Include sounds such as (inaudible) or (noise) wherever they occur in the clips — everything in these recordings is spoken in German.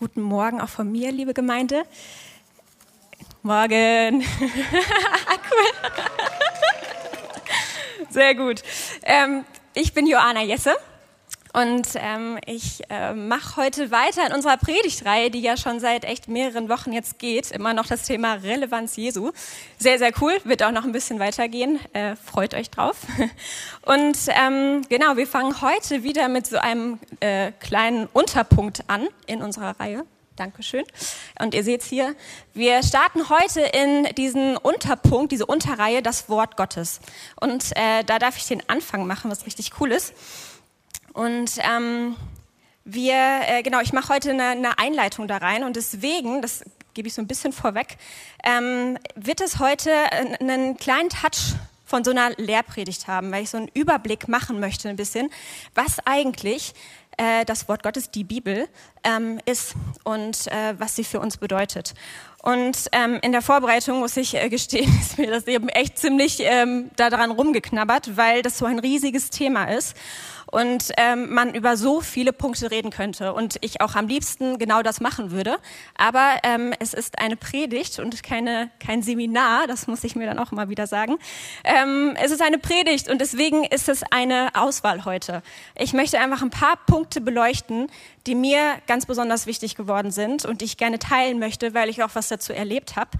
Guten Morgen auch von mir, liebe Gemeinde. Morgen. (laughs) cool. (laughs) Sehr gut. Ähm, ich bin Joana Jesse und ähm, ich äh, mache heute weiter in unserer Predigtreihe, die ja schon seit echt mehreren Wochen jetzt geht, immer noch das Thema Relevanz Jesu. Sehr, sehr cool, wird auch noch ein bisschen weitergehen. Äh, freut euch drauf. (laughs) Und ähm, genau, wir fangen heute wieder mit so einem äh, kleinen Unterpunkt an in unserer Reihe. Dankeschön. Und ihr seht hier, wir starten heute in diesen Unterpunkt, diese Unterreihe, das Wort Gottes. Und äh, da darf ich den Anfang machen, was richtig cool ist. Und ähm, wir, äh, genau, ich mache heute eine, eine, Einleitung da rein und deswegen, das gebe ich so ein bisschen vorweg, ähm, wird es heute einen kleinen Touch von so einer Lehrpredigt haben, weil ich so einen Überblick machen möchte ein bisschen, was eigentlich äh, das Wort Gottes, die Bibel, ähm, ist und äh, was sie für uns bedeutet. Und ähm, in der Vorbereitung muss ich äh, gestehen, (laughs) ist mir das eben echt ziemlich ähm, daran rumgeknabbert, weil das so ein riesiges Thema ist und ähm, man über so viele Punkte reden könnte und ich auch am liebsten genau das machen würde. Aber ähm, es ist eine Predigt und keine, kein Seminar, das muss ich mir dann auch mal wieder sagen. Ähm, es ist eine Predigt und deswegen ist es eine Auswahl heute. Ich möchte einfach ein paar Punkte beleuchten, die mir ganz besonders wichtig geworden sind und die ich gerne teilen möchte, weil ich auch was dazu erlebt habe.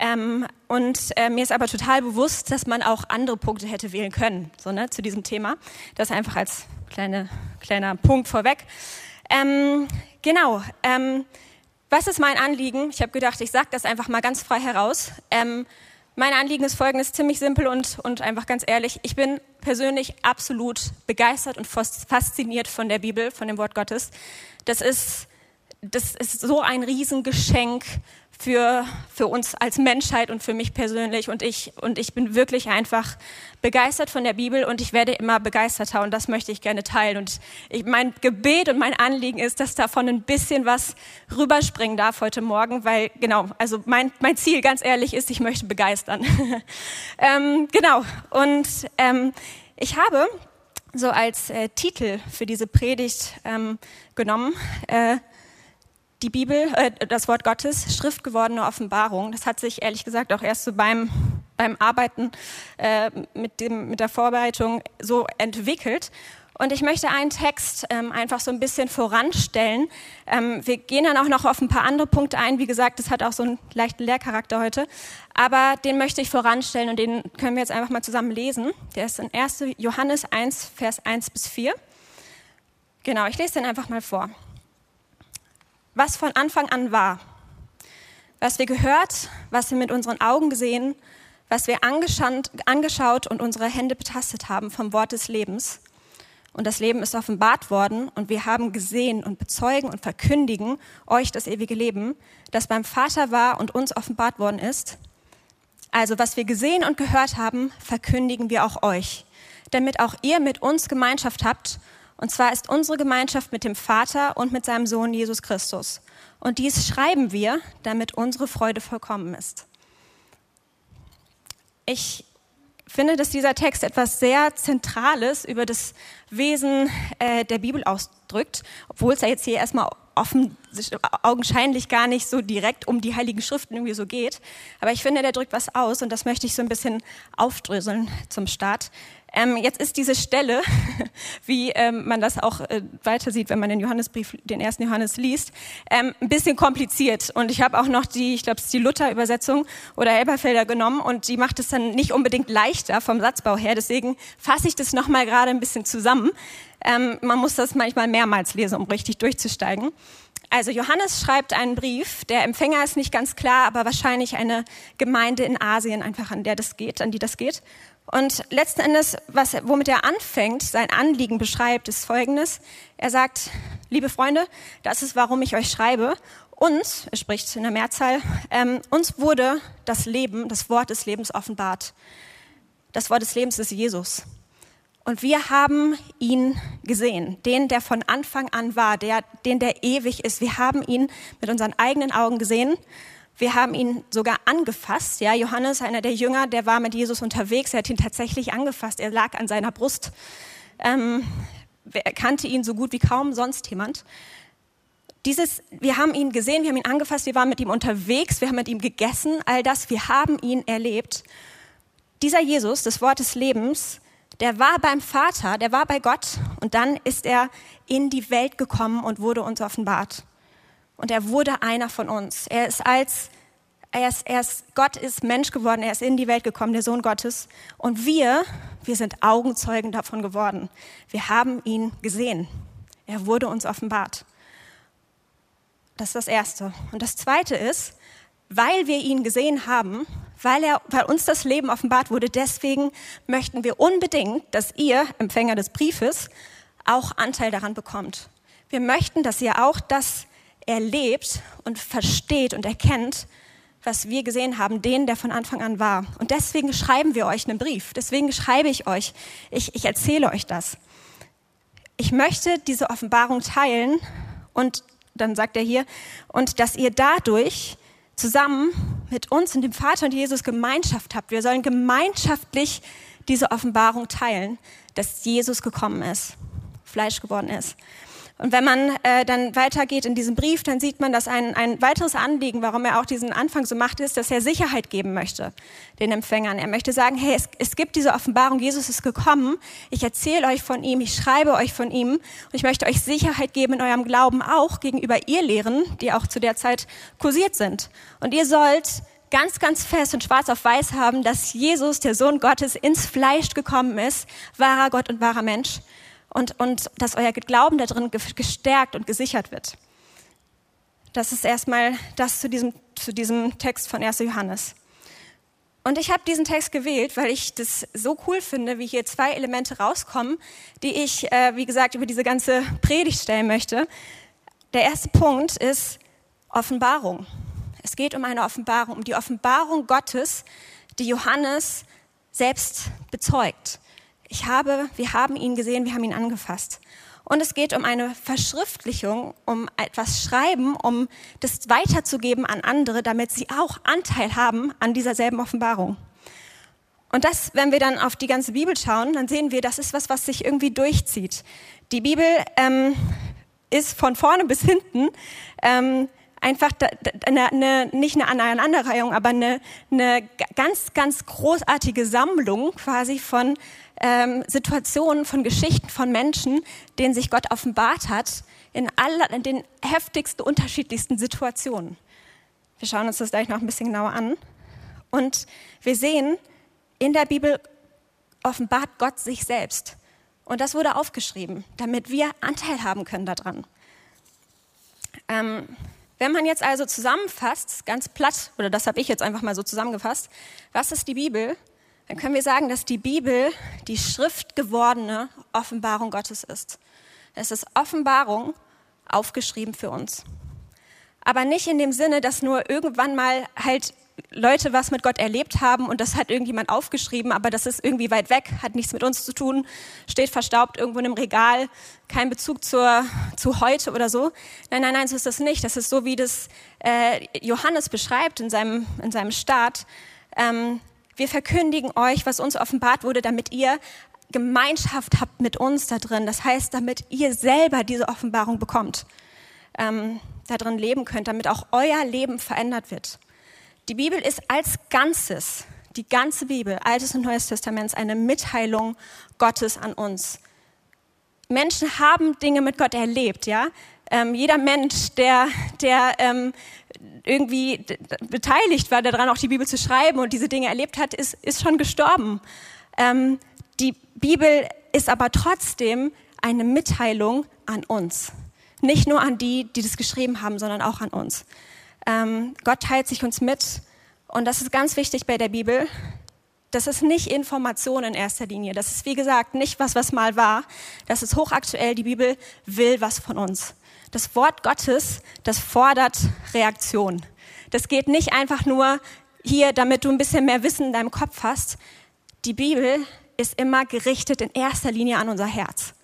Ähm, und äh, mir ist aber total bewusst, dass man auch andere Punkte hätte wählen können, so ne, zu diesem Thema. Das einfach als kleine, kleiner Punkt vorweg. Ähm, genau. Ähm, was ist mein Anliegen? Ich habe gedacht, ich sage das einfach mal ganz frei heraus. Ähm, mein Anliegen ist folgendes, ziemlich simpel und, und einfach ganz ehrlich. Ich bin persönlich absolut begeistert und fasziniert von der Bibel, von dem Wort Gottes. Das ist, das ist so ein Riesengeschenk für, für uns als Menschheit und für mich persönlich. Und ich, und ich bin wirklich einfach begeistert von der Bibel und ich werde immer begeisterter und das möchte ich gerne teilen. Und ich, mein Gebet und mein Anliegen ist, dass davon ein bisschen was rüberspringen darf heute Morgen, weil genau, also mein, mein Ziel ganz ehrlich ist, ich möchte begeistern. (laughs) ähm, genau, und ähm, ich habe so als äh, Titel für diese Predigt ähm, genommen, äh, die Bibel, äh, das Wort Gottes, schriftgewordene Offenbarung. Das hat sich ehrlich gesagt auch erst so beim, beim Arbeiten äh, mit, dem, mit der Vorbereitung so entwickelt. Und ich möchte einen Text ähm, einfach so ein bisschen voranstellen. Ähm, wir gehen dann auch noch auf ein paar andere Punkte ein. Wie gesagt, das hat auch so einen leichten Lehrcharakter heute. Aber den möchte ich voranstellen und den können wir jetzt einfach mal zusammen lesen. Der ist in 1. Johannes 1, Vers 1 bis 4. Genau, ich lese den einfach mal vor was von Anfang an war, was wir gehört, was wir mit unseren Augen gesehen, was wir angeschaut und unsere Hände betastet haben vom Wort des Lebens. Und das Leben ist offenbart worden und wir haben gesehen und bezeugen und verkündigen euch das ewige Leben, das beim Vater war und uns offenbart worden ist. Also was wir gesehen und gehört haben, verkündigen wir auch euch, damit auch ihr mit uns Gemeinschaft habt und zwar ist unsere Gemeinschaft mit dem Vater und mit seinem Sohn Jesus Christus. Und dies schreiben wir, damit unsere Freude vollkommen ist. Ich finde, dass dieser Text etwas sehr Zentrales über das Wesen äh, der Bibel ausdrückt, obwohl es ja jetzt hier erstmal offen, augenscheinlich gar nicht so direkt um die Heiligen Schriften irgendwie so geht. Aber ich finde, der drückt was aus und das möchte ich so ein bisschen aufdröseln zum Start. Ähm, jetzt ist diese Stelle, (laughs) wie ähm, man das auch äh, weiter sieht, wenn man den Johannesbrief, den ersten Johannes liest, ähm, ein bisschen kompliziert. Und ich habe auch noch die, ich glaube, es ist die Luther-Übersetzung oder Elberfelder genommen und die macht es dann nicht unbedingt leichter vom Satzbau her. Deswegen fasse ich das nochmal gerade ein bisschen zusammen. Ähm, man muss das manchmal mehrmals lesen, um richtig durchzusteigen. Also Johannes schreibt einen Brief, der Empfänger ist nicht ganz klar, aber wahrscheinlich eine Gemeinde in Asien einfach, an der das geht, an die das geht. Und letzten Endes, was, womit er anfängt, sein Anliegen beschreibt, ist folgendes. Er sagt, liebe Freunde, das ist, warum ich euch schreibe. Uns, er spricht in der Mehrzahl, ähm, uns wurde das Leben, das Wort des Lebens offenbart. Das Wort des Lebens ist Jesus. Und wir haben ihn gesehen, den, der von Anfang an war, der, den, der ewig ist. Wir haben ihn mit unseren eigenen Augen gesehen wir haben ihn sogar angefasst. Ja, Johannes, einer der Jünger, der war mit Jesus unterwegs. Er hat ihn tatsächlich angefasst. Er lag an seiner Brust. Ähm, er kannte ihn so gut wie kaum sonst jemand. dieses, wir haben ihn gesehen, wir haben ihn angefasst, wir waren mit ihm unterwegs, wir haben mit ihm gegessen, all das, wir haben ihn erlebt. Dieser Jesus, das Wort des Lebens, der war beim Vater, der war bei Gott und dann ist er in die Welt gekommen und wurde uns offenbart. Und er wurde einer von uns. Er ist als, er ist, er ist, Gott ist Mensch geworden, er ist in die Welt gekommen, der Sohn Gottes. Und wir, wir sind Augenzeugen davon geworden. Wir haben ihn gesehen. Er wurde uns offenbart. Das ist das Erste. Und das Zweite ist, weil wir ihn gesehen haben, weil, er, weil uns das Leben offenbart wurde, deswegen möchten wir unbedingt, dass ihr, Empfänger des Briefes, auch Anteil daran bekommt. Wir möchten, dass ihr auch das erlebt und versteht und erkennt, was wir gesehen haben, den, der von Anfang an war. Und deswegen schreiben wir euch einen Brief. Deswegen schreibe ich euch. Ich, ich erzähle euch das. Ich möchte diese Offenbarung teilen und dann sagt er hier, und dass ihr dadurch zusammen mit uns und dem Vater und Jesus Gemeinschaft habt. Wir sollen gemeinschaftlich diese Offenbarung teilen, dass Jesus gekommen ist, Fleisch geworden ist. Und wenn man äh, dann weitergeht in diesem Brief, dann sieht man, dass ein, ein weiteres Anliegen, warum er auch diesen Anfang so macht, ist, dass er Sicherheit geben möchte den Empfängern. Er möchte sagen, hey, es, es gibt diese Offenbarung, Jesus ist gekommen, ich erzähle euch von ihm, ich schreibe euch von ihm und ich möchte euch Sicherheit geben in eurem Glauben auch gegenüber ihr Lehren, die auch zu der Zeit kursiert sind. Und ihr sollt ganz, ganz fest und schwarz auf weiß haben, dass Jesus, der Sohn Gottes, ins Fleisch gekommen ist, wahrer Gott und wahrer Mensch und, und dass euer Glauben da drin gestärkt und gesichert wird. Das ist erstmal das zu diesem, zu diesem Text von 1. Johannes. Und ich habe diesen Text gewählt, weil ich das so cool finde, wie hier zwei Elemente rauskommen, die ich, äh, wie gesagt, über diese ganze Predigt stellen möchte. Der erste Punkt ist Offenbarung. Es geht um eine Offenbarung, um die Offenbarung Gottes, die Johannes selbst bezeugt. Ich habe, wir haben ihn gesehen, wir haben ihn angefasst. Und es geht um eine Verschriftlichung, um etwas Schreiben, um das weiterzugeben an andere, damit sie auch Anteil haben an dieser selben Offenbarung. Und das, wenn wir dann auf die ganze Bibel schauen, dann sehen wir, das ist was, was sich irgendwie durchzieht. Die Bibel ähm, ist von vorne bis hinten ähm, einfach eine, eine, nicht eine Aneinanderreihung, aber eine, eine ganz, ganz großartige Sammlung quasi von ähm, Situationen, von Geschichten von Menschen, denen sich Gott offenbart hat, in, aller, in den heftigsten, unterschiedlichsten Situationen. Wir schauen uns das gleich noch ein bisschen genauer an. Und wir sehen, in der Bibel offenbart Gott sich selbst. Und das wurde aufgeschrieben, damit wir Anteil haben können daran. Ähm, wenn man jetzt also zusammenfasst, ganz platt, oder das habe ich jetzt einfach mal so zusammengefasst, was ist die Bibel? Dann können wir sagen, dass die Bibel die schriftgewordene Offenbarung Gottes ist. Es ist Offenbarung aufgeschrieben für uns. Aber nicht in dem Sinne, dass nur irgendwann mal halt Leute was mit Gott erlebt haben und das hat irgendjemand aufgeschrieben, aber das ist irgendwie weit weg, hat nichts mit uns zu tun, steht verstaubt irgendwo in einem Regal, kein Bezug zur, zu heute oder so. Nein, nein, nein, so ist das nicht. Das ist so, wie das äh, Johannes beschreibt in seinem, in seinem Staat. Ähm, wir verkündigen euch, was uns offenbart wurde, damit ihr Gemeinschaft habt mit uns da drin. Das heißt, damit ihr selber diese Offenbarung bekommt, ähm, da drin leben könnt, damit auch euer Leben verändert wird. Die Bibel ist als Ganzes, die ganze Bibel, Altes und Neues Testaments, eine Mitteilung Gottes an uns. Menschen haben Dinge mit Gott erlebt, ja. Ähm, jeder Mensch, der, der ähm, irgendwie beteiligt war daran, auch die Bibel zu schreiben und diese Dinge erlebt hat, ist, ist schon gestorben. Ähm, die Bibel ist aber trotzdem eine Mitteilung an uns. Nicht nur an die, die das geschrieben haben, sondern auch an uns. Ähm, Gott teilt sich uns mit. Und das ist ganz wichtig bei der Bibel. Das ist nicht Information in erster Linie. Das ist, wie gesagt, nicht was, was mal war. Das ist hochaktuell. Die Bibel will was von uns. Das Wort Gottes, das fordert Reaktion. Das geht nicht einfach nur hier, damit du ein bisschen mehr Wissen in deinem Kopf hast. Die Bibel ist immer gerichtet in erster Linie an unser Herz.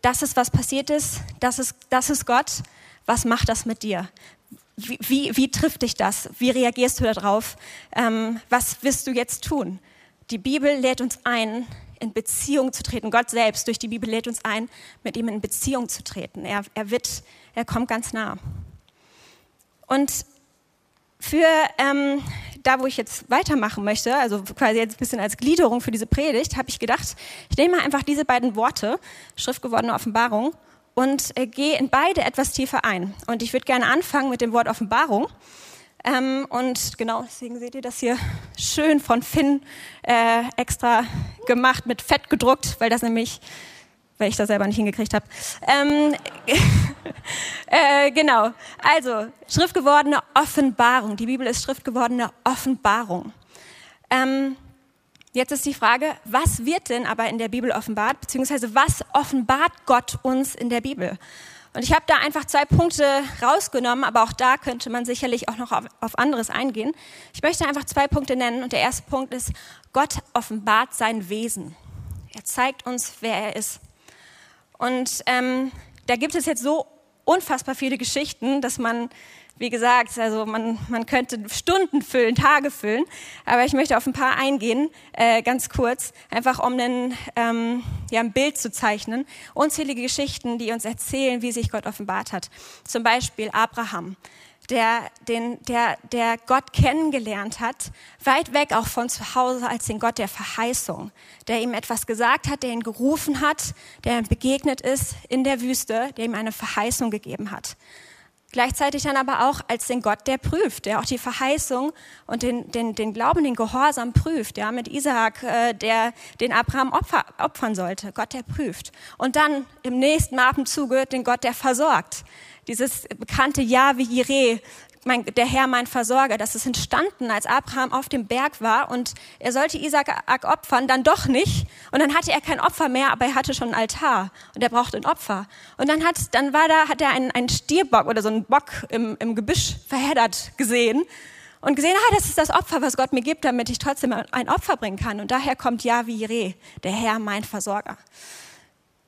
Das ist, was passiert ist. Das ist, das ist Gott. Was macht das mit dir? Wie, wie, wie trifft dich das? Wie reagierst du darauf? Ähm, was wirst du jetzt tun? Die Bibel lädt uns ein, in Beziehung zu treten. Gott selbst durch die Bibel lädt uns ein, mit ihm in Beziehung zu treten. Er, er wird, er kommt ganz nah. Und für ähm, da, wo ich jetzt weitermachen möchte, also quasi jetzt ein bisschen als Gliederung für diese Predigt, habe ich gedacht, ich nehme einfach diese beiden Worte, schriftgewordene Offenbarung, und äh, gehe in beide etwas tiefer ein. Und ich würde gerne anfangen mit dem Wort Offenbarung. Ähm, und genau, deswegen seht ihr das hier schön von Finn äh, extra gemacht, mit Fett gedruckt, weil das nämlich, weil ich das selber nicht hingekriegt habe. Ähm, (laughs) äh, genau, also schriftgewordene Offenbarung. Die Bibel ist schriftgewordene Offenbarung. Ähm, Jetzt ist die Frage, was wird denn aber in der Bibel offenbart, beziehungsweise was offenbart Gott uns in der Bibel? Und ich habe da einfach zwei Punkte rausgenommen, aber auch da könnte man sicherlich auch noch auf, auf, anderes eingehen. Ich möchte einfach zwei Punkte nennen und der erste Punkt ist, Gott offenbart sein Wesen. Er zeigt uns, wer er ist. Und ähm, da gibt es jetzt so unfassbar viele Geschichten, dass man wie gesagt, also man, man könnte Stunden füllen, Tage füllen, aber ich möchte auf ein paar eingehen, äh, ganz kurz, einfach um einen, ähm, ja, ein Bild zu zeichnen. Unzählige Geschichten, die uns erzählen, wie sich Gott offenbart hat. Zum Beispiel Abraham, der, den, der, der Gott kennengelernt hat, weit weg auch von zu Hause als den Gott der Verheißung, der ihm etwas gesagt hat, der ihn gerufen hat, der ihm begegnet ist in der Wüste, der ihm eine Verheißung gegeben hat. Gleichzeitig dann aber auch als den Gott, der prüft, der auch die Verheißung und den, den, den Glauben, den Gehorsam prüft, ja, mit Isaak, äh, der den Abraham opfer, opfern sollte. Gott, der prüft. Und dann im nächsten Atemzuge den Gott, der versorgt. Dieses bekannte Ja wie Jireh, mein, der Herr mein Versorger. Das ist entstanden, als Abraham auf dem Berg war und er sollte Isaac opfern, dann doch nicht. Und dann hatte er kein Opfer mehr, aber er hatte schon einen Altar und er brauchte ein Opfer. Und dann hat, dann war da, hat er einen, einen Stierbock oder so einen Bock im, im Gebüsch verheddert gesehen und gesehen, ah, das ist das Opfer, was Gott mir gibt, damit ich trotzdem ein Opfer bringen kann. Und daher kommt Yahweh, der Herr mein Versorger.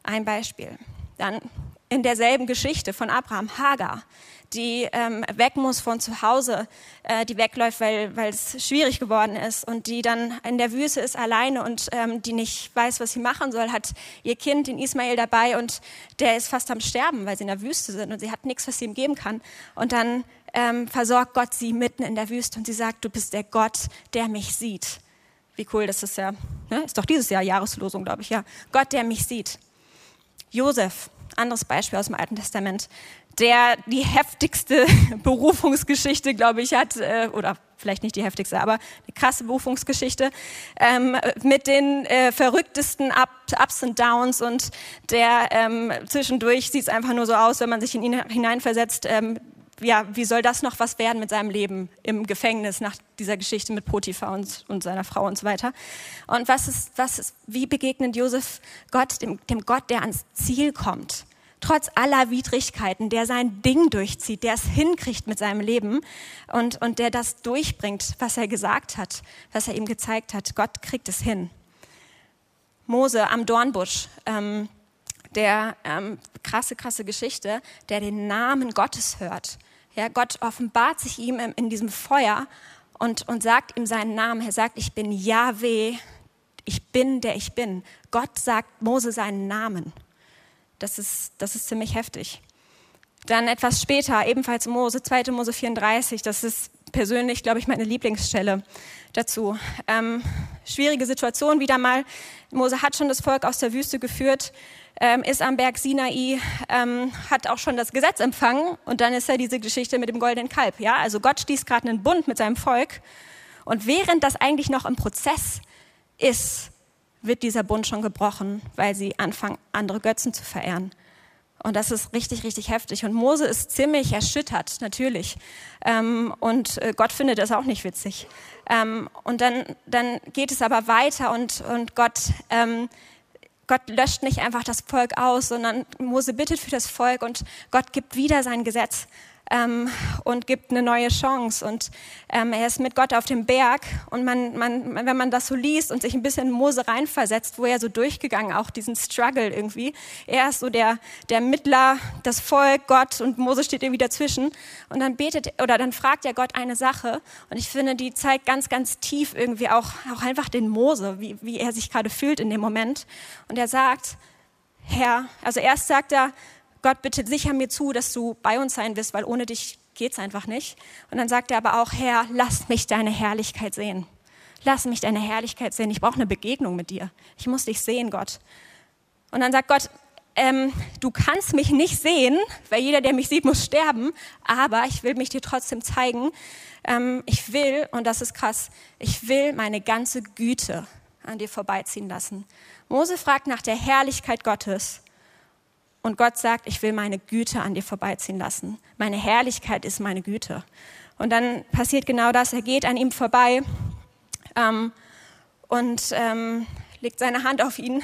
Ein Beispiel. Dann in derselben Geschichte von Abraham, Hagar die ähm, weg muss von zu Hause, äh, die wegläuft, weil, es schwierig geworden ist und die dann in der Wüste ist alleine und ähm, die nicht weiß, was sie machen soll, hat ihr Kind, den Ismael, dabei und der ist fast am Sterben, weil sie in der Wüste sind und sie hat nichts, was sie ihm geben kann. Und dann ähm, versorgt Gott sie mitten in der Wüste und sie sagt, du bist der Gott, der mich sieht. Wie cool, das ist ja, ne? ist doch dieses Jahr Jahreslosung, glaube ich, ja. Gott, der mich sieht. Josef, anderes Beispiel aus dem Alten Testament der die heftigste (laughs) Berufungsgeschichte, glaube ich, hat, äh, oder vielleicht nicht die heftigste, aber eine krasse Berufungsgeschichte, ähm, mit den äh, verrücktesten Up, Ups und Downs und der ähm, zwischendurch sieht es einfach nur so aus, wenn man sich in ihn hineinversetzt, ähm, ja, wie soll das noch was werden mit seinem Leben im Gefängnis nach dieser Geschichte mit Potiphar und, und seiner Frau und so weiter? Und was ist, was ist, wie begegnet Josef Gott, dem, dem Gott, der ans Ziel kommt? Trotz aller Widrigkeiten, der sein Ding durchzieht, der es hinkriegt mit seinem Leben und, und der das durchbringt, was er gesagt hat, was er ihm gezeigt hat. Gott kriegt es hin. Mose am Dornbusch, ähm, der ähm, krasse, krasse Geschichte, der den Namen Gottes hört. Ja, Gott offenbart sich ihm in, diesem Feuer und, und sagt ihm seinen Namen. Er sagt, ich bin Yahweh, ich bin der ich bin. Gott sagt Mose seinen Namen. Das ist, das ist ziemlich heftig. Dann etwas später, ebenfalls Mose, 2. Mose 34, das ist persönlich, glaube ich, meine Lieblingsstelle dazu. Ähm, schwierige Situation wieder mal. Mose hat schon das Volk aus der Wüste geführt, ähm, ist am Berg Sinai, ähm, hat auch schon das Gesetz empfangen und dann ist ja diese Geschichte mit dem goldenen Kalb. Ja, also Gott schließt gerade einen Bund mit seinem Volk und während das eigentlich noch im Prozess ist, wird dieser Bund schon gebrochen, weil sie anfangen, andere Götzen zu verehren. Und das ist richtig, richtig heftig. Und Mose ist ziemlich erschüttert, natürlich. Ähm, und äh, Gott findet das auch nicht witzig. Ähm, und dann, dann geht es aber weiter und, und Gott, ähm, Gott löscht nicht einfach das Volk aus, sondern Mose bittet für das Volk und Gott gibt wieder sein Gesetz. Ähm, und gibt eine neue Chance. Und ähm, er ist mit Gott auf dem Berg. Und man, man, wenn man das so liest und sich ein bisschen in Mose reinversetzt, wo er so durchgegangen, auch diesen Struggle irgendwie. Er ist so der, der Mittler, das Volk, Gott und Mose steht irgendwie dazwischen. Und dann betet oder dann fragt er Gott eine Sache. Und ich finde, die zeigt ganz, ganz tief irgendwie auch, auch einfach den Mose, wie, wie er sich gerade fühlt in dem Moment. Und er sagt, Herr, also erst sagt er, Gott, bitte sicher mir zu, dass du bei uns sein wirst, weil ohne dich geht's einfach nicht. Und dann sagt er aber auch, Herr, lass mich deine Herrlichkeit sehen. Lass mich deine Herrlichkeit sehen. Ich brauche eine Begegnung mit dir. Ich muss dich sehen, Gott. Und dann sagt Gott, ähm, du kannst mich nicht sehen, weil jeder, der mich sieht, muss sterben, aber ich will mich dir trotzdem zeigen. Ähm, ich will, und das ist krass, ich will meine ganze Güte an dir vorbeiziehen lassen. Mose fragt nach der Herrlichkeit Gottes. Und Gott sagt, ich will meine Güte an dir vorbeiziehen lassen. Meine Herrlichkeit ist meine Güte. Und dann passiert genau das. Er geht an ihm vorbei ähm, und ähm, legt seine Hand auf ihn.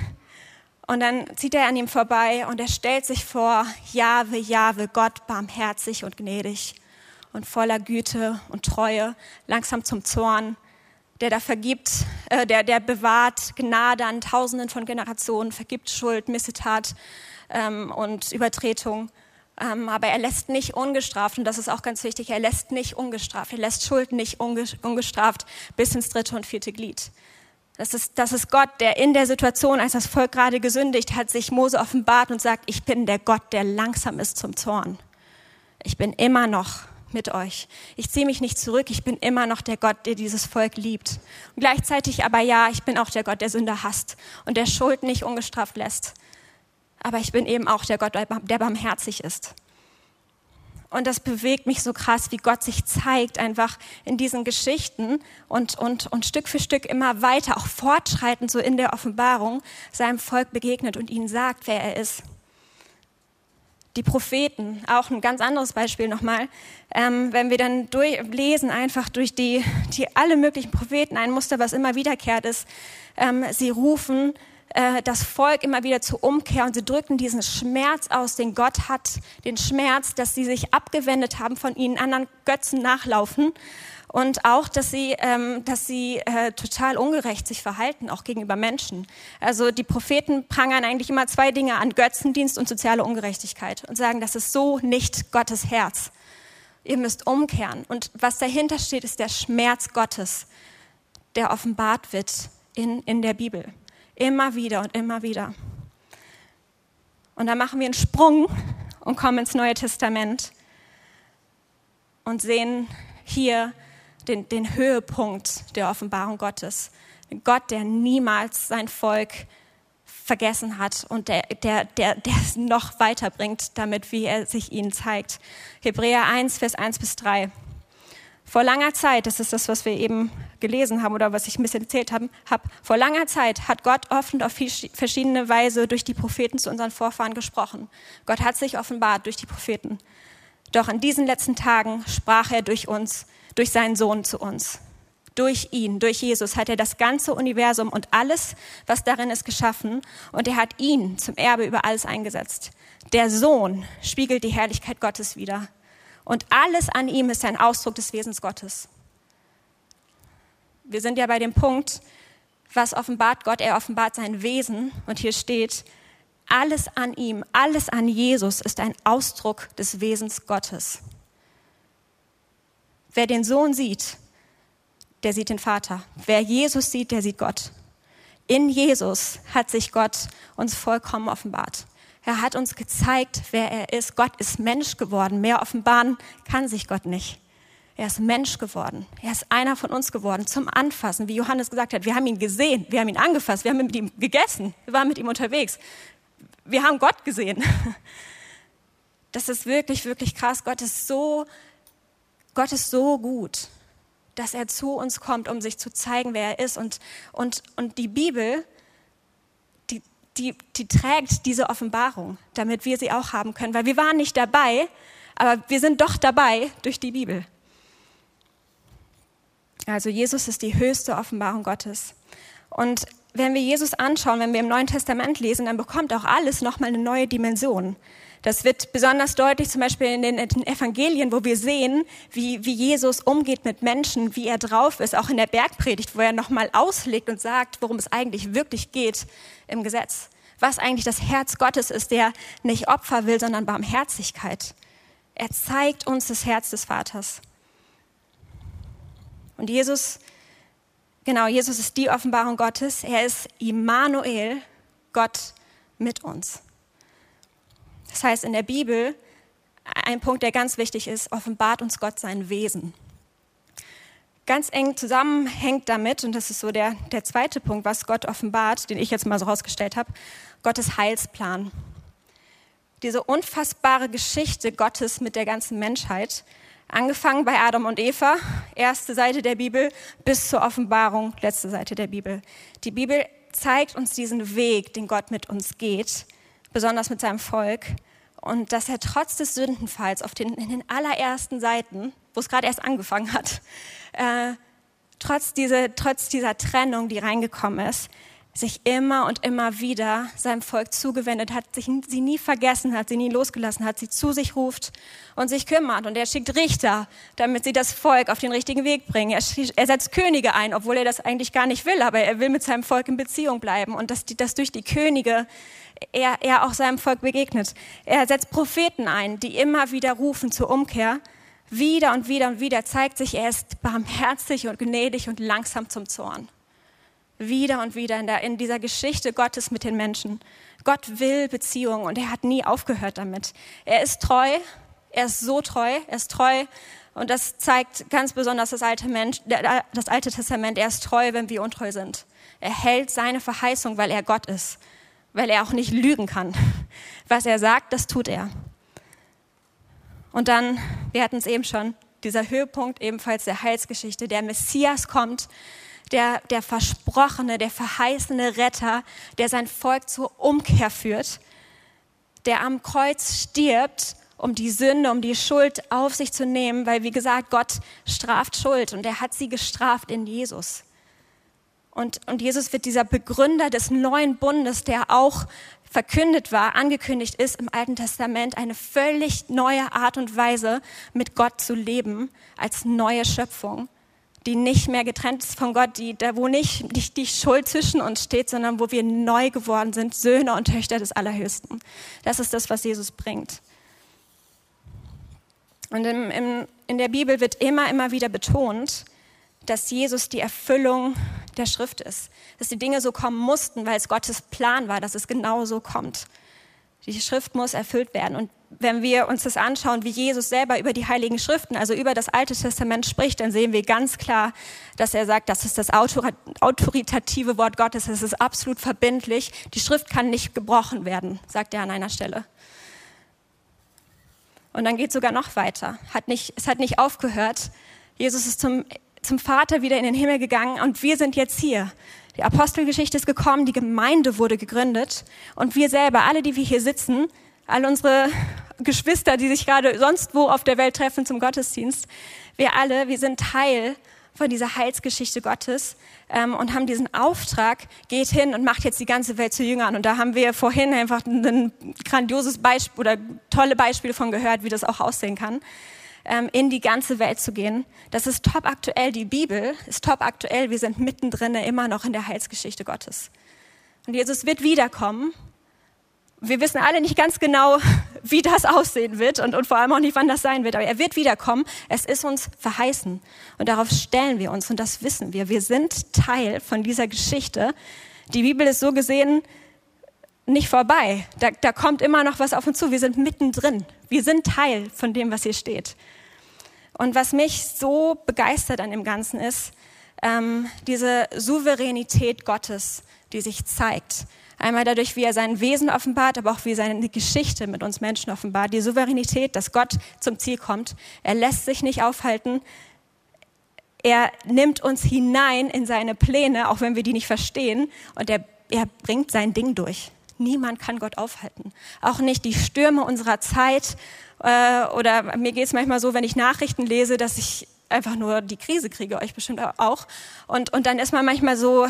Und dann zieht er an ihm vorbei und er stellt sich vor, Jahwe, Jahwe, Gott barmherzig und gnädig und voller Güte und Treue, langsam zum Zorn, der da vergibt, äh, der, der bewahrt Gnade an Tausenden von Generationen, vergibt Schuld, Missetat, ähm, und Übertretung. Ähm, aber er lässt nicht ungestraft, und das ist auch ganz wichtig, er lässt nicht ungestraft, er lässt Schuld nicht ungestraft bis ins dritte und vierte Glied. Das ist, das ist Gott, der in der Situation, als das Volk gerade gesündigt hat, sich Mose offenbart und sagt, ich bin der Gott, der langsam ist zum Zorn. Ich bin immer noch mit euch. Ich ziehe mich nicht zurück. Ich bin immer noch der Gott, der dieses Volk liebt. Und gleichzeitig aber ja, ich bin auch der Gott, der Sünder hasst und der Schuld nicht ungestraft lässt aber ich bin eben auch der Gott, der barmherzig ist. Und das bewegt mich so krass, wie Gott sich zeigt, einfach in diesen Geschichten und, und, und Stück für Stück immer weiter, auch fortschreitend so in der Offenbarung, seinem Volk begegnet und ihnen sagt, wer er ist. Die Propheten, auch ein ganz anderes Beispiel nochmal, ähm, wenn wir dann durchlesen, einfach durch die, die alle möglichen Propheten, ein Muster, was immer wiederkehrt ist, ähm, sie rufen äh, das Volk immer wieder zur Umkehr und sie drücken diesen Schmerz aus, den Gott hat, den Schmerz, dass sie sich abgewendet haben von ihnen, anderen Götzen nachlaufen und auch, dass sie, ähm, dass sie äh, total ungerecht sich verhalten, auch gegenüber Menschen. Also die Propheten prangern eigentlich immer zwei Dinge an, Götzendienst und soziale Ungerechtigkeit und sagen, das ist so nicht Gottes Herz. Ihr müsst umkehren. Und was dahinter steht, ist der Schmerz Gottes, der offenbart wird in, in der Bibel. Immer wieder und immer wieder. Und dann machen wir einen Sprung und kommen ins Neue Testament und sehen hier den, den Höhepunkt der Offenbarung Gottes. Gott, der niemals sein Volk vergessen hat und der, der, der, der es noch weiterbringt, damit, wie er sich ihnen zeigt. Hebräer 1, Vers 1 bis 3. Vor langer Zeit, das ist das, was wir eben gelesen haben oder was ich ein bisschen erzählt habe, hab, vor langer Zeit hat Gott oft und auf verschiedene Weise durch die Propheten zu unseren Vorfahren gesprochen. Gott hat sich offenbart durch die Propheten. Doch in diesen letzten Tagen sprach er durch uns, durch seinen Sohn zu uns. Durch ihn, durch Jesus hat er das ganze Universum und alles, was darin ist, geschaffen und er hat ihn zum Erbe über alles eingesetzt. Der Sohn spiegelt die Herrlichkeit Gottes wider und alles an ihm ist ein Ausdruck des Wesens Gottes. Wir sind ja bei dem Punkt, was offenbart Gott? Er offenbart sein Wesen. Und hier steht, alles an ihm, alles an Jesus ist ein Ausdruck des Wesens Gottes. Wer den Sohn sieht, der sieht den Vater. Wer Jesus sieht, der sieht Gott. In Jesus hat sich Gott uns vollkommen offenbart. Er hat uns gezeigt, wer er ist. Gott ist Mensch geworden. Mehr offenbaren kann sich Gott nicht. Er ist Mensch geworden. Er ist einer von uns geworden zum Anfassen. Wie Johannes gesagt hat, wir haben ihn gesehen, wir haben ihn angefasst, wir haben mit ihm gegessen, wir waren mit ihm unterwegs. Wir haben Gott gesehen. (laughs) Das ist wirklich, wirklich krass. Gott ist so, Gott ist so gut, dass er zu uns kommt, um sich zu zeigen, wer er ist. Und, und, und die Bibel die, die trägt diese Offenbarung, damit wir sie auch haben können. Weil wir waren nicht dabei, aber wir sind doch dabei durch die Bibel. Also Jesus ist die höchste Offenbarung Gottes. Und wenn wir Jesus anschauen, wenn wir im Neuen Testament lesen, dann bekommt auch alles nochmal eine neue Dimension. Das wird besonders deutlich zum Beispiel in den Evangelien, wo wir sehen, wie, wie Jesus umgeht mit Menschen, wie er drauf ist, auch in der Bergpredigt, wo er nochmal auslegt und sagt, worum es eigentlich wirklich geht im Gesetz. Was eigentlich das Herz Gottes ist, der nicht Opfer will, sondern Barmherzigkeit. Er zeigt uns das Herz des Vaters. Und Jesus, genau, Jesus ist die Offenbarung Gottes. Er ist Immanuel, Gott mit uns. Das heißt, in der Bibel, ein Punkt, der ganz wichtig ist, offenbart uns Gott sein Wesen. Ganz eng zusammenhängt damit, und das ist so der, der zweite Punkt, was Gott offenbart, den ich jetzt mal so rausgestellt habe, Gottes Heilsplan. Diese unfassbare Geschichte Gottes mit der ganzen Menschheit, angefangen bei Adam und Eva, erste Seite der Bibel, bis zur Offenbarung, letzte Seite der Bibel. Die Bibel zeigt uns diesen Weg, den Gott mit uns geht, besonders mit seinem Volk und dass er trotz des Sündenfalls auf den, in den allerersten Seiten, wo es gerade erst angefangen hat, äh, trotz, diese, trotz dieser Trennung, die reingekommen ist, sich immer und immer wieder seinem Volk zugewendet hat, sich sie nie vergessen hat, sie nie losgelassen hat, sie zu sich ruft und sich kümmert. Und er schickt Richter, damit sie das Volk auf den richtigen Weg bringen. Er, er setzt Könige ein, obwohl er das eigentlich gar nicht will, aber er will mit seinem Volk in Beziehung bleiben und dass, dass durch die Könige er, er auch seinem Volk begegnet. Er setzt Propheten ein, die immer wieder rufen zur Umkehr. Wieder und wieder und wieder zeigt sich, er ist barmherzig und gnädig und langsam zum Zorn. Wieder und wieder in, der, in dieser Geschichte Gottes mit den Menschen. Gott will Beziehung und er hat nie aufgehört damit. Er ist treu, er ist so treu, er ist treu und das zeigt ganz besonders das alte, Mensch, das alte Testament. Er ist treu, wenn wir untreu sind. Er hält seine Verheißung, weil er Gott ist weil er auch nicht lügen kann. Was er sagt, das tut er. Und dann, wir hatten es eben schon, dieser Höhepunkt ebenfalls der Heilsgeschichte, der Messias kommt, der, der versprochene, der verheißene Retter, der sein Volk zur Umkehr führt, der am Kreuz stirbt, um die Sünde, um die Schuld auf sich zu nehmen, weil wie gesagt, Gott straft Schuld und er hat sie gestraft in Jesus. Und, und Jesus wird dieser Begründer des neuen Bundes, der auch verkündet war, angekündigt ist im Alten Testament, eine völlig neue Art und Weise, mit Gott zu leben, als neue Schöpfung, die nicht mehr getrennt ist von Gott, die, da wo nicht, nicht die Schuld zwischen uns steht, sondern wo wir neu geworden sind, Söhne und Töchter des Allerhöchsten. Das ist das, was Jesus bringt. Und im, im, in der Bibel wird immer, immer wieder betont, dass Jesus die Erfüllung der Schrift ist. Dass die Dinge so kommen mussten, weil es Gottes Plan war, dass es genau so kommt. Die Schrift muss erfüllt werden. Und wenn wir uns das anschauen, wie Jesus selber über die Heiligen Schriften, also über das Alte Testament spricht, dann sehen wir ganz klar, dass er sagt, das ist das autoritative Wort Gottes, es ist absolut verbindlich. Die Schrift kann nicht gebrochen werden, sagt er an einer Stelle. Und dann geht es sogar noch weiter. Hat nicht, es hat nicht aufgehört. Jesus ist zum zum Vater wieder in den Himmel gegangen und wir sind jetzt hier. Die Apostelgeschichte ist gekommen, die Gemeinde wurde gegründet und wir selber, alle, die wir hier sitzen, all unsere (laughs) Geschwister, die sich gerade sonst wo auf der Welt treffen zum Gottesdienst, wir alle, wir sind Teil von dieser Heilsgeschichte Gottes ähm, und haben diesen Auftrag, geht hin und macht jetzt die ganze Welt zu Jüngern. Und da haben wir vorhin einfach ein grandioses Beispiel oder tolle Beispiele von gehört, wie das auch aussehen kann ähm, in die ganze Welt zu gehen. Das ist top aktuell. Die Bibel ist top aktuell. Wir sind mittendrin immer noch in der Heilsgeschichte Gottes. Und Jesus wird wiederkommen. Wir wissen alle nicht ganz genau, (laughs) wie das aussehen wird und, und vor allem auch nicht, wann das sein wird. Aber er wird wiederkommen. Es ist uns verheißen. Und darauf stellen wir uns und das wissen wir. Wir sind Teil von dieser Geschichte. Die Bibel ist so gesehen nicht vorbei. Da, da kommt immer noch was auf uns zu. Wir sind mittendrin. Wir sind Teil von dem, was hier steht. Und was mich so begeistert an dem Ganzen ist, ähm, diese Souveränität Gottes, die sich zeigt. Einmal dadurch, wie er sein Wesen offenbart, aber auch wie seine Geschichte mit uns Menschen offenbart. Die Souveränität, dass Gott zum Ziel kommt. Er lässt sich nicht aufhalten. Er nimmt uns hinein in seine Pläne, auch wenn wir die nicht verstehen. Und er, er bringt sein Ding durch. Niemand kann Gott aufhalten. Auch nicht die Stürme unserer Zeit. Äh, oder mir geht es manchmal so, wenn ich Nachrichten lese, dass ich einfach nur die Krise kriege, euch bestimmt auch. Und, und dann ist man manchmal so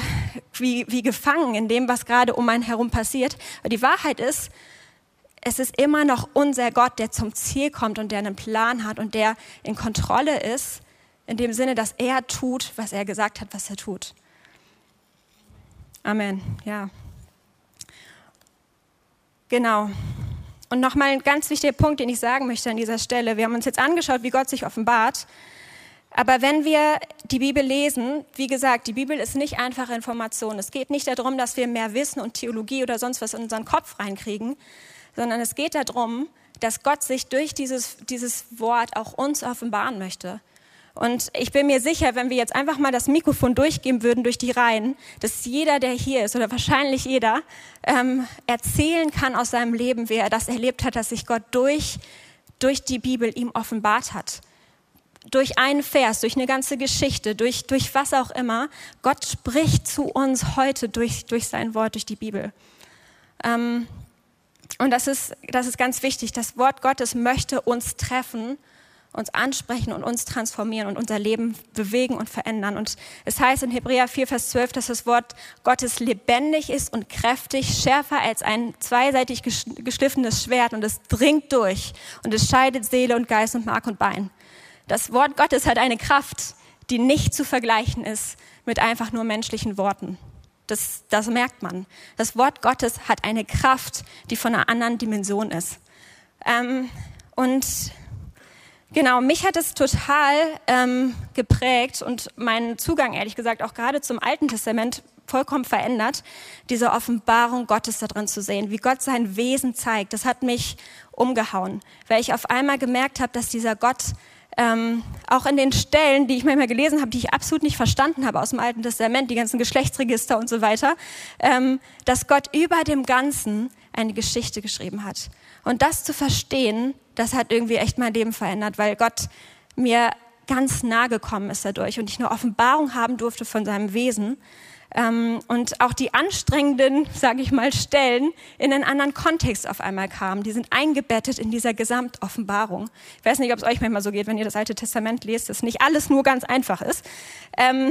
wie, wie gefangen in dem, was gerade um einen herum passiert. Aber die Wahrheit ist, es ist immer noch unser Gott, der zum Ziel kommt und der einen Plan hat und der in Kontrolle ist, in dem Sinne, dass er tut, was er gesagt hat, was er tut. Amen. Ja. Genau. Und nochmal ein ganz wichtiger Punkt, den ich sagen möchte an dieser Stelle. Wir haben uns jetzt angeschaut, wie Gott sich offenbart. Aber wenn wir die Bibel lesen, wie gesagt, die Bibel ist nicht einfache Information. Es geht nicht darum, dass wir mehr Wissen und Theologie oder sonst was in unseren Kopf reinkriegen, sondern es geht darum, dass Gott sich durch dieses, dieses Wort auch uns offenbaren möchte. Und ich bin mir sicher, wenn wir jetzt einfach mal das Mikrofon durchgeben würden durch die Reihen, dass jeder, der hier ist, oder wahrscheinlich jeder, ähm, erzählen kann aus seinem Leben, wie er das erlebt hat, dass sich Gott durch, durch die Bibel ihm offenbart hat. Durch einen Vers, durch eine ganze Geschichte, durch, durch was auch immer. Gott spricht zu uns heute durch, durch sein Wort, durch die Bibel. Ähm, und das ist, das ist ganz wichtig. Das Wort Gottes möchte uns treffen uns ansprechen und uns transformieren und unser Leben bewegen und verändern. Und es heißt in Hebräer 4, Vers 12, dass das Wort Gottes lebendig ist und kräftig, schärfer als ein zweiseitig geschliffenes Schwert und es dringt durch und es scheidet Seele und Geist und Mark und Bein. Das Wort Gottes hat eine Kraft, die nicht zu vergleichen ist mit einfach nur menschlichen Worten. Das, das merkt man. Das Wort Gottes hat eine Kraft, die von einer anderen Dimension ist. Ähm, und Genau, mich hat es total ähm, geprägt und meinen Zugang, ehrlich gesagt, auch gerade zum Alten Testament vollkommen verändert, diese Offenbarung Gottes da drin zu sehen, wie Gott sein Wesen zeigt. Das hat mich umgehauen, weil ich auf einmal gemerkt habe, dass dieser Gott ähm, auch in den Stellen, die ich manchmal gelesen habe, die ich absolut nicht verstanden habe aus dem Alten Testament, die ganzen Geschlechtsregister und so weiter, ähm, dass Gott über dem Ganzen eine Geschichte geschrieben hat. Und das zu verstehen, das hat irgendwie echt mein Leben verändert, weil Gott mir ganz nah gekommen ist dadurch und ich eine Offenbarung haben durfte von seinem Wesen ähm, und auch die anstrengenden, (laughs) sage ich mal, Stellen in einen anderen Kontext auf einmal kamen. Die sind eingebettet in dieser Gesamtoffenbarung. Ich weiß nicht, ob es euch manchmal so geht, wenn ihr das Alte Testament lest, dass nicht alles nur ganz einfach ist. Ähm,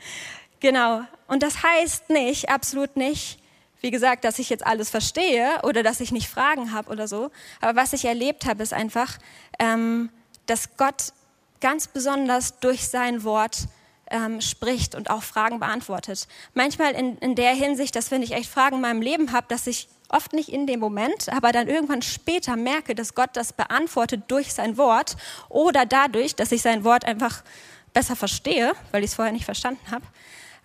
(laughs) genau. Und das heißt nicht, absolut nicht, wie gesagt, dass ich jetzt alles verstehe oder dass ich nicht Fragen habe oder so. Aber was ich erlebt habe, ist einfach, ähm, dass Gott ganz besonders durch sein Wort ähm, spricht und auch Fragen beantwortet. Manchmal in, in der Hinsicht, dass wenn ich echt Fragen in meinem Leben habe, dass ich oft nicht in dem Moment, aber dann irgendwann später merke, dass Gott das beantwortet durch sein Wort oder dadurch, dass ich sein Wort einfach besser verstehe, weil ich es vorher nicht verstanden habe.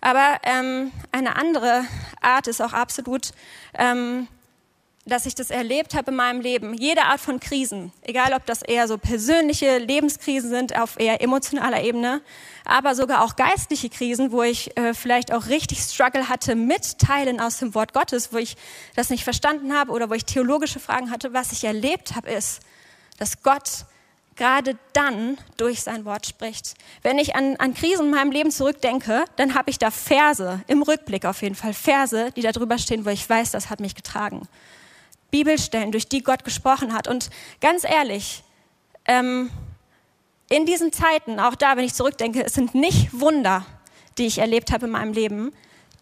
Aber ähm, eine andere Art ist auch absolut, ähm, dass ich das erlebt habe in meinem Leben. Jede Art von Krisen, egal ob das eher so persönliche Lebenskrisen sind auf eher emotionaler Ebene, aber sogar auch geistliche Krisen, wo ich äh, vielleicht auch richtig Struggle hatte mit Teilen aus dem Wort Gottes, wo ich das nicht verstanden habe oder wo ich theologische Fragen hatte. Was ich erlebt habe, ist, dass Gott gerade dann durch sein Wort spricht. Wenn ich an, an Krisen in meinem Leben zurückdenke, dann habe ich da Verse, im Rückblick auf jeden Fall, Verse, die da drüber stehen, wo ich weiß, das hat mich getragen. Bibelstellen, durch die Gott gesprochen hat. Und ganz ehrlich, ähm, in diesen Zeiten, auch da, wenn ich zurückdenke, es sind nicht Wunder, die ich erlebt habe in meinem Leben,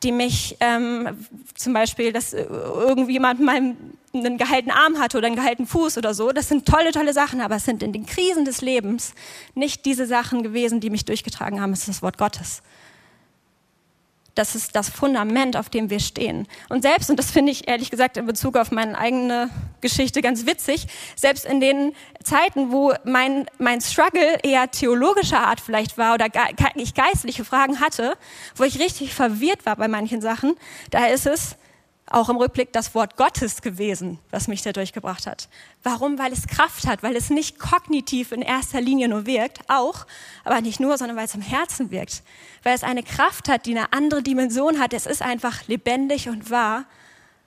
die mich ähm, zum Beispiel, dass irgendjemand mal einen gehaltenen Arm hatte oder einen gehaltenen Fuß oder so. Das sind tolle, tolle Sachen, aber es sind in den Krisen des Lebens nicht diese Sachen gewesen, die mich durchgetragen haben. Es ist das Wort Gottes. Das ist das Fundament, auf dem wir stehen. Und selbst, und das finde ich ehrlich gesagt in Bezug auf meine eigene Geschichte ganz witzig, selbst in den Zeiten, wo mein, mein Struggle eher theologischer Art vielleicht war oder ich geistliche Fragen hatte, wo ich richtig verwirrt war bei manchen Sachen, da ist es, auch im Rückblick das Wort Gottes gewesen, was mich da durchgebracht hat. Warum? Weil es Kraft hat, weil es nicht kognitiv in erster Linie nur wirkt, auch, aber nicht nur, sondern weil es im Herzen wirkt. Weil es eine Kraft hat, die eine andere Dimension hat. Es ist einfach lebendig und wahr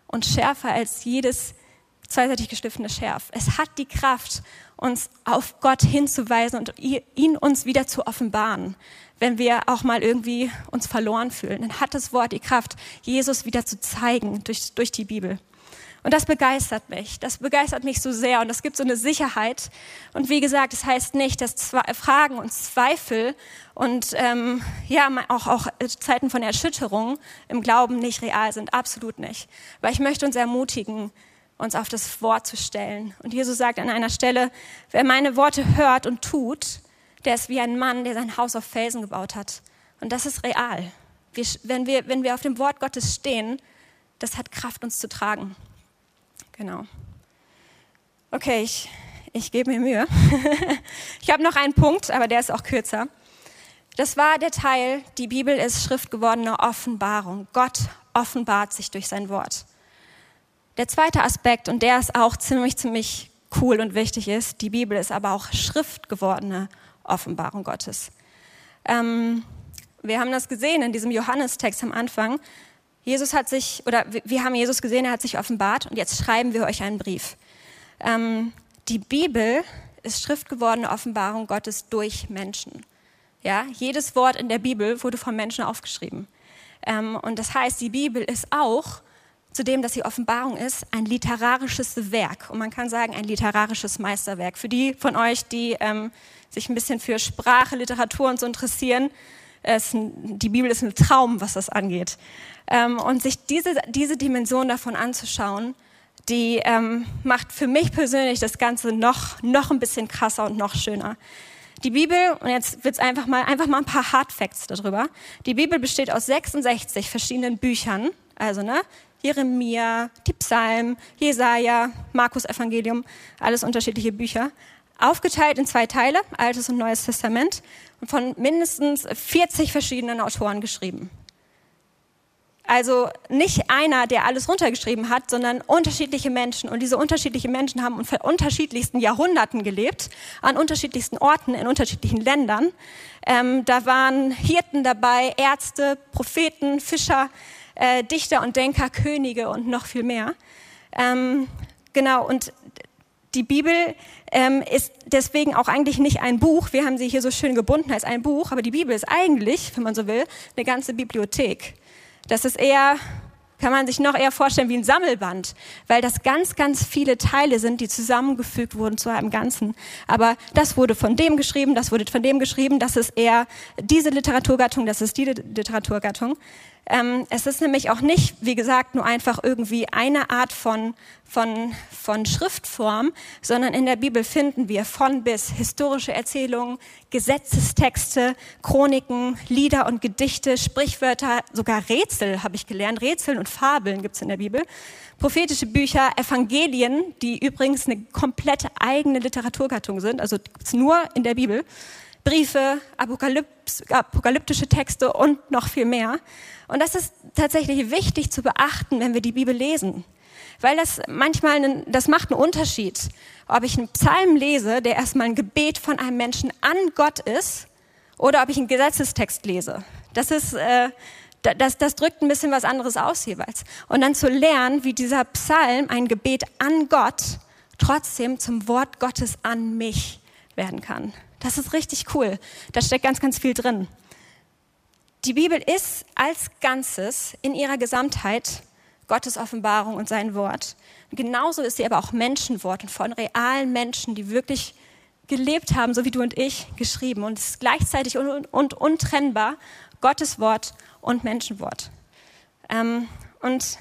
und schärfer als jedes zweiseitig gestiftene Schärf. Es hat die Kraft, uns auf Gott hinzuweisen und ihn uns wieder zu offenbaren wenn wir auch mal irgendwie uns verloren fühlen. Dann hat das Wort die Kraft, Jesus wieder zu zeigen durch, durch die Bibel. Und das begeistert mich. Das begeistert mich so sehr und das gibt so eine Sicherheit. Und wie gesagt, es das heißt nicht, dass Fragen und Zweifel und ähm, ja auch, auch Zeiten von Erschütterung im Glauben nicht real sind. Absolut nicht. Weil ich möchte uns ermutigen, uns auf das Wort zu stellen. Und Jesus sagt an einer Stelle, wer meine Worte hört und tut, der ist wie ein Mann, der sein Haus auf Felsen gebaut hat. Und das ist real. Wir, wenn, wir, wenn wir auf dem Wort Gottes stehen, das hat Kraft, uns zu tragen. Genau. Okay, ich, ich gebe mir Mühe. (laughs) ich habe noch einen Punkt, aber der ist auch kürzer. Das war der Teil, die Bibel ist schriftgewordene Offenbarung. Gott offenbart sich durch sein Wort. Der zweite Aspekt, und der ist auch ziemlich, ziemlich cool und wichtig ist, die Bibel ist aber auch schriftgewordene Offenbarung Gottes. Ähm, wir haben das gesehen in diesem Johannes-Text am Anfang. Jesus hat sich, oder wir haben Jesus gesehen, er hat sich offenbart und jetzt schreiben wir euch einen Brief. Ähm, die Bibel ist schriftgewordene Offenbarung Gottes durch Menschen. Ja, jedes Wort in der Bibel wurde von Menschen aufgeschrieben. Ähm, und das heißt, die Bibel ist auch zudem, dass sie Offenbarung ist, ein literarisches Werk. Und man kann sagen, ein literarisches Meisterwerk. Für die von euch, die ähm, sich ein bisschen für Sprache, Literatur und so interessieren, ein, die Bibel ist ein Traum, was das angeht. Ähm, und sich diese, diese Dimension davon anzuschauen, die ähm, macht für mich persönlich das Ganze noch, noch ein bisschen krasser und noch schöner. Die Bibel, und jetzt wird's einfach mal, einfach mal ein paar Hard Facts darüber. Die Bibel besteht aus 66 verschiedenen Büchern, also ne, Jeremia, die Psalmen, Jesaja, Markus Evangelium, alles unterschiedliche Bücher. Aufgeteilt in zwei Teile, Altes und Neues Testament, und von mindestens 40 verschiedenen Autoren geschrieben. Also nicht einer, der alles runtergeschrieben hat, sondern unterschiedliche Menschen. Und diese unterschiedlichen Menschen haben in unterschiedlichsten Jahrhunderten gelebt, an unterschiedlichsten Orten, in unterschiedlichen Ländern. Ähm, da waren Hirten dabei, Ärzte, Propheten, Fischer, äh, Dichter und Denker, Könige und noch viel mehr. Ähm, genau, und die Bibel ähm, ist deswegen auch eigentlich nicht ein Buch. Wir haben sie hier so schön gebunden als ein Buch, aber die Bibel ist eigentlich, wenn man so will, eine ganze Bibliothek. Das ist eher, kann man sich noch eher vorstellen wie ein Sammelband, weil das ganz, ganz viele Teile sind, die zusammengefügt wurden zu einem Ganzen. Aber das wurde von dem geschrieben, das wurde von dem geschrieben, das ist eher diese Literaturgattung, das ist die Literaturgattung. Ähm, es ist nämlich auch nicht, wie gesagt, nur einfach irgendwie eine Art von, von, von Schriftform, sondern in der Bibel finden wir von bis historische Erzählungen, Gesetzestexte, Chroniken, Lieder und Gedichte, Sprichwörter, sogar Rätsel habe ich gelernt. Rätseln und Fabeln gibt es in der Bibel. Prophetische Bücher, Evangelien, die übrigens eine komplette eigene Literaturgattung sind, also gibt's nur in der Bibel. Briefe, apokalyptische Texte und noch viel mehr. Und das ist tatsächlich wichtig zu beachten, wenn wir die Bibel lesen. Weil das manchmal, einen, das macht einen Unterschied, ob ich einen Psalm lese, der erstmal ein Gebet von einem Menschen an Gott ist, oder ob ich einen Gesetzestext lese. Das ist, äh, das, das drückt ein bisschen was anderes aus jeweils. Und dann zu lernen, wie dieser Psalm, ein Gebet an Gott, trotzdem zum Wort Gottes an mich werden kann. Das ist richtig cool. Da steckt ganz, ganz viel drin. Die Bibel ist als Ganzes in ihrer Gesamtheit Gottes Offenbarung und sein Wort. genauso ist sie aber auch Menschenwort und von realen Menschen, die wirklich gelebt haben, so wie du und ich, geschrieben. Und es ist gleichzeitig und, und untrennbar Gottes Wort und Menschenwort. Ähm, und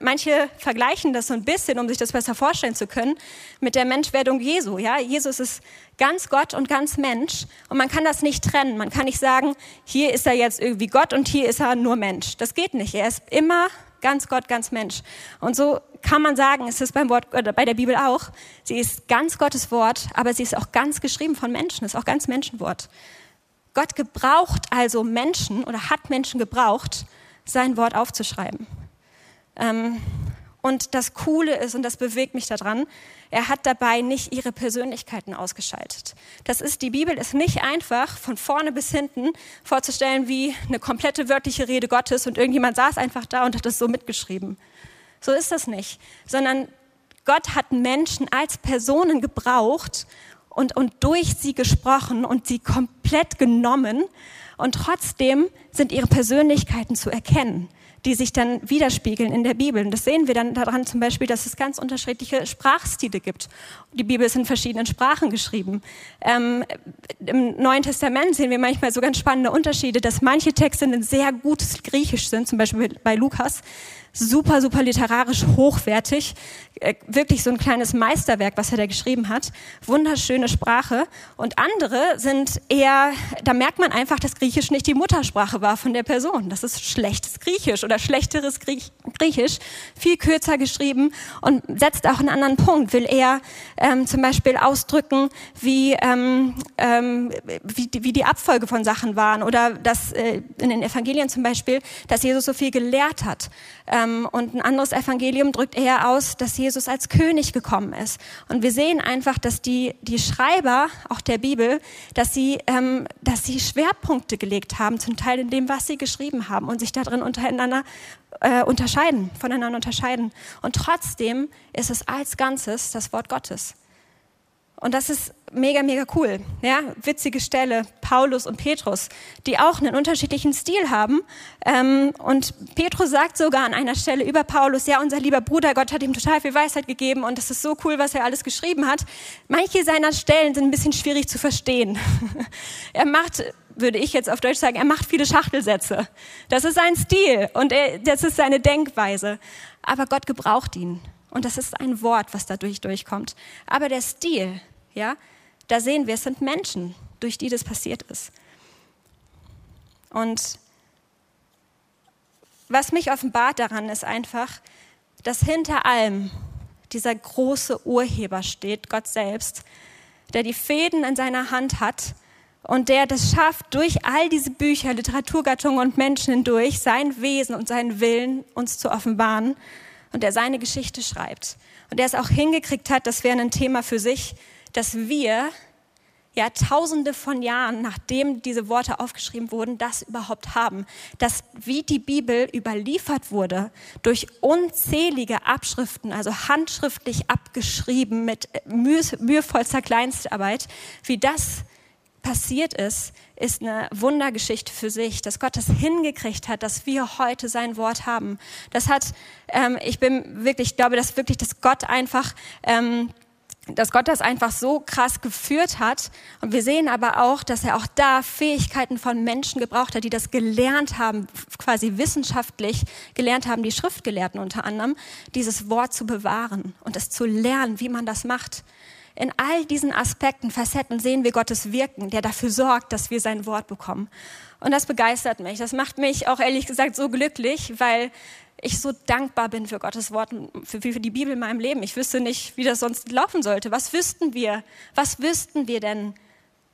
Manche vergleichen das so ein bisschen, um sich das besser vorstellen zu können, mit der Menschwerdung Jesu. Ja, Jesus ist ganz Gott und ganz Mensch und man kann das nicht trennen. Man kann nicht sagen, hier ist er jetzt irgendwie Gott und hier ist er nur Mensch. Das geht nicht. Er ist immer ganz Gott, ganz Mensch. Und so kann man sagen, es ist beim Wort, oder bei der Bibel auch. Sie ist ganz Gottes Wort, aber sie ist auch ganz geschrieben von Menschen. ist auch ganz Menschenwort. Gott gebraucht also Menschen oder hat Menschen gebraucht, sein Wort aufzuschreiben. Ähm, und das Coole ist, und das bewegt mich daran, er hat dabei nicht ihre Persönlichkeiten ausgeschaltet. Das ist, die Bibel ist nicht einfach von vorne bis hinten vorzustellen wie eine komplette wörtliche Rede Gottes und irgendjemand saß einfach da und hat das so mitgeschrieben. So ist das nicht. Sondern Gott hat Menschen als Personen gebraucht und, und durch sie gesprochen und sie komplett genommen und trotzdem sind ihre Persönlichkeiten zu erkennen. Die sich dann widerspiegeln in der Bibel. Und das sehen wir dann daran zum Beispiel, dass es ganz unterschiedliche Sprachstile gibt. Die Bibel ist in verschiedenen Sprachen geschrieben. Ähm, Im Neuen Testament sehen wir manchmal so ganz spannende Unterschiede, dass manche Texte ein sehr gutes Griechisch sind, zum Beispiel bei Lukas, super, super literarisch hochwertig. Äh, wirklich so ein kleines Meisterwerk, was er da geschrieben hat. Wunderschöne Sprache. Und andere sind eher, da merkt man einfach, dass Griechisch nicht die Muttersprache war von der Person. Das ist schlechtes Griechisch oder schlechteres Griechisch. Viel kürzer geschrieben und setzt auch einen anderen Punkt. Will eher ähm, zum Beispiel ausdrücken, wie, ähm, ähm, wie, wie die Abfolge von Sachen waren oder dass äh, in den Evangelien zum Beispiel, dass Jesus so viel gelehrt hat. Ähm, und ein anderes Evangelium drückt eher aus, dass Jesus als König gekommen ist. Und wir sehen einfach, dass die, die Schreiber auch der Bibel, dass sie, ähm, dass sie Schwerpunkte gelegt haben, zum Teil in dem, was sie geschrieben haben und sich darin untereinander äh, unterscheiden, voneinander unterscheiden. Und trotzdem ist es als Ganzes das Wort Gottes. Und das ist mega, mega cool. Ja, witzige Stelle, Paulus und Petrus, die auch einen unterschiedlichen Stil haben. Ähm, und Petrus sagt sogar an einer Stelle über Paulus, ja, unser lieber Bruder, Gott hat ihm total viel Weisheit gegeben und das ist so cool, was er alles geschrieben hat. Manche seiner Stellen sind ein bisschen schwierig zu verstehen. (laughs) er macht, würde ich jetzt auf Deutsch sagen, er macht viele Schachtelsätze. Das ist sein Stil und er, das ist seine Denkweise. Aber Gott gebraucht ihn. Und das ist ein Wort, was dadurch durchkommt. Aber der Stil, ja, da sehen wir, es sind Menschen, durch die das passiert ist. Und was mich offenbart daran ist einfach, dass hinter allem dieser große Urheber steht, Gott selbst, der die Fäden in seiner Hand hat und der das schafft, durch all diese Bücher, Literaturgattungen und Menschen hindurch sein Wesen und seinen Willen uns zu offenbaren und der seine Geschichte schreibt. Und der es auch hingekriegt hat, das wäre ein Thema für sich, dass wir ja tausende von Jahren, nachdem diese Worte aufgeschrieben wurden, das überhaupt haben. Dass wie die Bibel überliefert wurde, durch unzählige Abschriften, also handschriftlich abgeschrieben mit mühevollster Kleinstarbeit, wie das passiert ist, ist eine Wundergeschichte für sich, dass Gott es hingekriegt hat, dass wir heute sein Wort haben. Das hat, ähm, ich bin wirklich, ich glaube, dass wirklich, dass Gott einfach, ähm, dass Gott das einfach so krass geführt hat. Und wir sehen aber auch, dass er auch da Fähigkeiten von Menschen gebraucht hat, die das gelernt haben, quasi wissenschaftlich gelernt haben, die Schriftgelehrten unter anderem, dieses Wort zu bewahren und es zu lernen, wie man das macht. In all diesen Aspekten, Facetten sehen wir Gottes Wirken, der dafür sorgt, dass wir sein Wort bekommen. Und das begeistert mich. Das macht mich auch ehrlich gesagt so glücklich, weil ich so dankbar bin für Gottes Wort, für, für die Bibel in meinem Leben. Ich wüsste nicht, wie das sonst laufen sollte. Was wüssten wir? Was wüssten wir denn?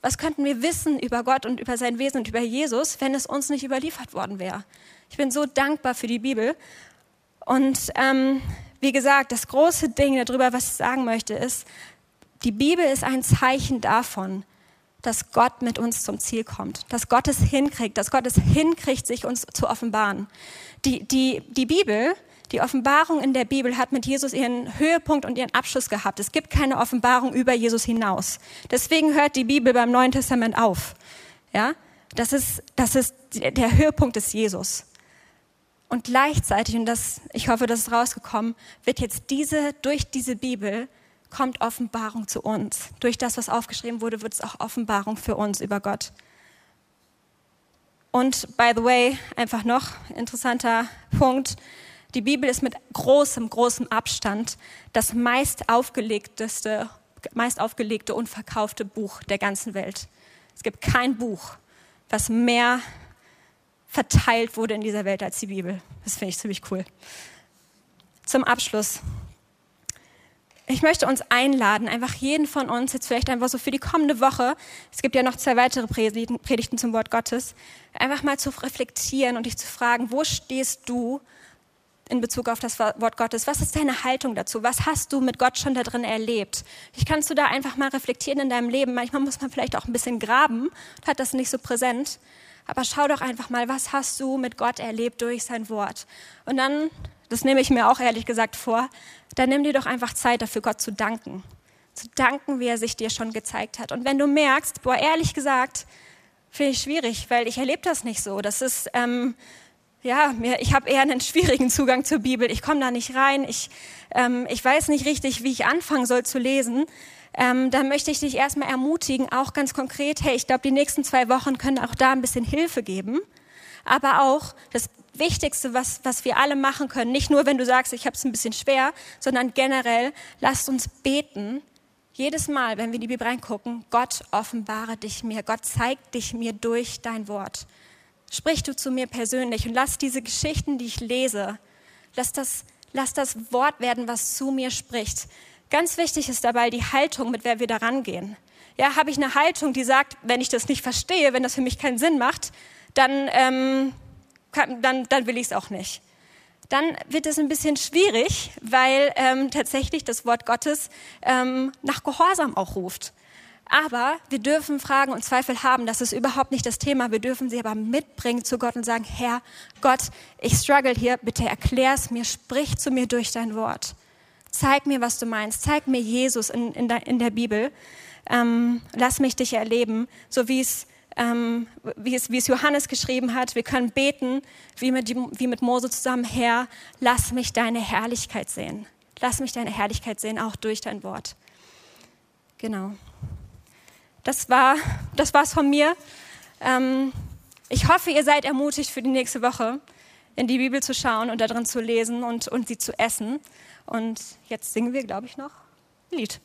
Was könnten wir wissen über Gott und über sein Wesen und über Jesus, wenn es uns nicht überliefert worden wäre? Ich bin so dankbar für die Bibel. Und ähm, wie gesagt, das große Ding darüber, was ich sagen möchte, ist, die Bibel ist ein Zeichen davon, dass Gott mit uns zum Ziel kommt, dass Gott es hinkriegt, dass Gott es hinkriegt, sich uns zu offenbaren. Die, die, die Bibel, die Offenbarung in der Bibel hat mit Jesus ihren Höhepunkt und ihren Abschluss gehabt. Es gibt keine Offenbarung über Jesus hinaus. Deswegen hört die Bibel beim Neuen Testament auf. Ja, das ist, das ist der Höhepunkt des Jesus. Und gleichzeitig, und das, ich hoffe, das ist rausgekommen, wird jetzt diese, durch diese Bibel kommt Offenbarung zu uns. Durch das, was aufgeschrieben wurde, wird es auch Offenbarung für uns über Gott. Und by the way, einfach noch interessanter Punkt. Die Bibel ist mit großem, großem Abstand das meist aufgelegteste, meist aufgelegte und verkaufte Buch der ganzen Welt. Es gibt kein Buch, was mehr verteilt wurde in dieser Welt als die Bibel. Das finde ich ziemlich cool. Zum Abschluss ich möchte uns einladen, einfach jeden von uns jetzt vielleicht einfach so für die kommende Woche, es gibt ja noch zwei weitere Predigten zum Wort Gottes, einfach mal zu reflektieren und dich zu fragen, wo stehst du in Bezug auf das Wort Gottes? Was ist deine Haltung dazu? Was hast du mit Gott schon da drin erlebt? Ich kannst du da einfach mal reflektieren in deinem Leben. Manchmal muss man vielleicht auch ein bisschen graben hat das nicht so präsent. Aber schau doch einfach mal, was hast du mit Gott erlebt durch sein Wort? Und dann das nehme ich mir auch ehrlich gesagt vor, dann nimm dir doch einfach Zeit dafür, Gott zu danken. Zu danken, wie er sich dir schon gezeigt hat. Und wenn du merkst, boah, ehrlich gesagt, finde ich schwierig, weil ich erlebe das nicht so. Das ist, ähm, ja, ich habe eher einen schwierigen Zugang zur Bibel. Ich komme da nicht rein. Ich, ähm, ich weiß nicht richtig, wie ich anfangen soll zu lesen. Ähm, dann möchte ich dich erstmal ermutigen, auch ganz konkret, hey, ich glaube, die nächsten zwei Wochen können auch da ein bisschen Hilfe geben. Aber auch das Wichtigste, was, was wir alle machen können, nicht nur, wenn du sagst, ich habe es ein bisschen schwer, sondern generell, lasst uns beten. Jedes Mal, wenn wir in die Bibel reingucken, Gott offenbare dich mir, Gott zeigt dich mir durch dein Wort. Sprich du zu mir persönlich und lass diese Geschichten, die ich lese, lass das, lass das Wort werden, was zu mir spricht. Ganz wichtig ist dabei die Haltung, mit der wir da rangehen. Ja, habe ich eine Haltung, die sagt, wenn ich das nicht verstehe, wenn das für mich keinen Sinn macht, dann, ähm, dann, dann will ich es auch nicht. Dann wird es ein bisschen schwierig, weil ähm, tatsächlich das Wort Gottes ähm, nach Gehorsam auch ruft. Aber wir dürfen Fragen und Zweifel haben, das ist überhaupt nicht das Thema. Wir dürfen sie aber mitbringen zu Gott und sagen, Herr Gott, ich struggle hier, bitte erklär es mir, sprich zu mir durch dein Wort. Zeig mir, was du meinst. Zeig mir Jesus in, in, der, in der Bibel. Ähm, lass mich dich erleben, so wie es, ähm, wie, es, wie es Johannes geschrieben hat. Wir können beten, wie mit, wie mit Mose zusammen, Herr, lass mich deine Herrlichkeit sehen. Lass mich deine Herrlichkeit sehen, auch durch dein Wort. Genau. Das war das war's von mir. Ähm, ich hoffe, ihr seid ermutigt für die nächste Woche, in die Bibel zu schauen und darin zu lesen und, und sie zu essen. Und jetzt singen wir, glaube ich, noch ein Lied.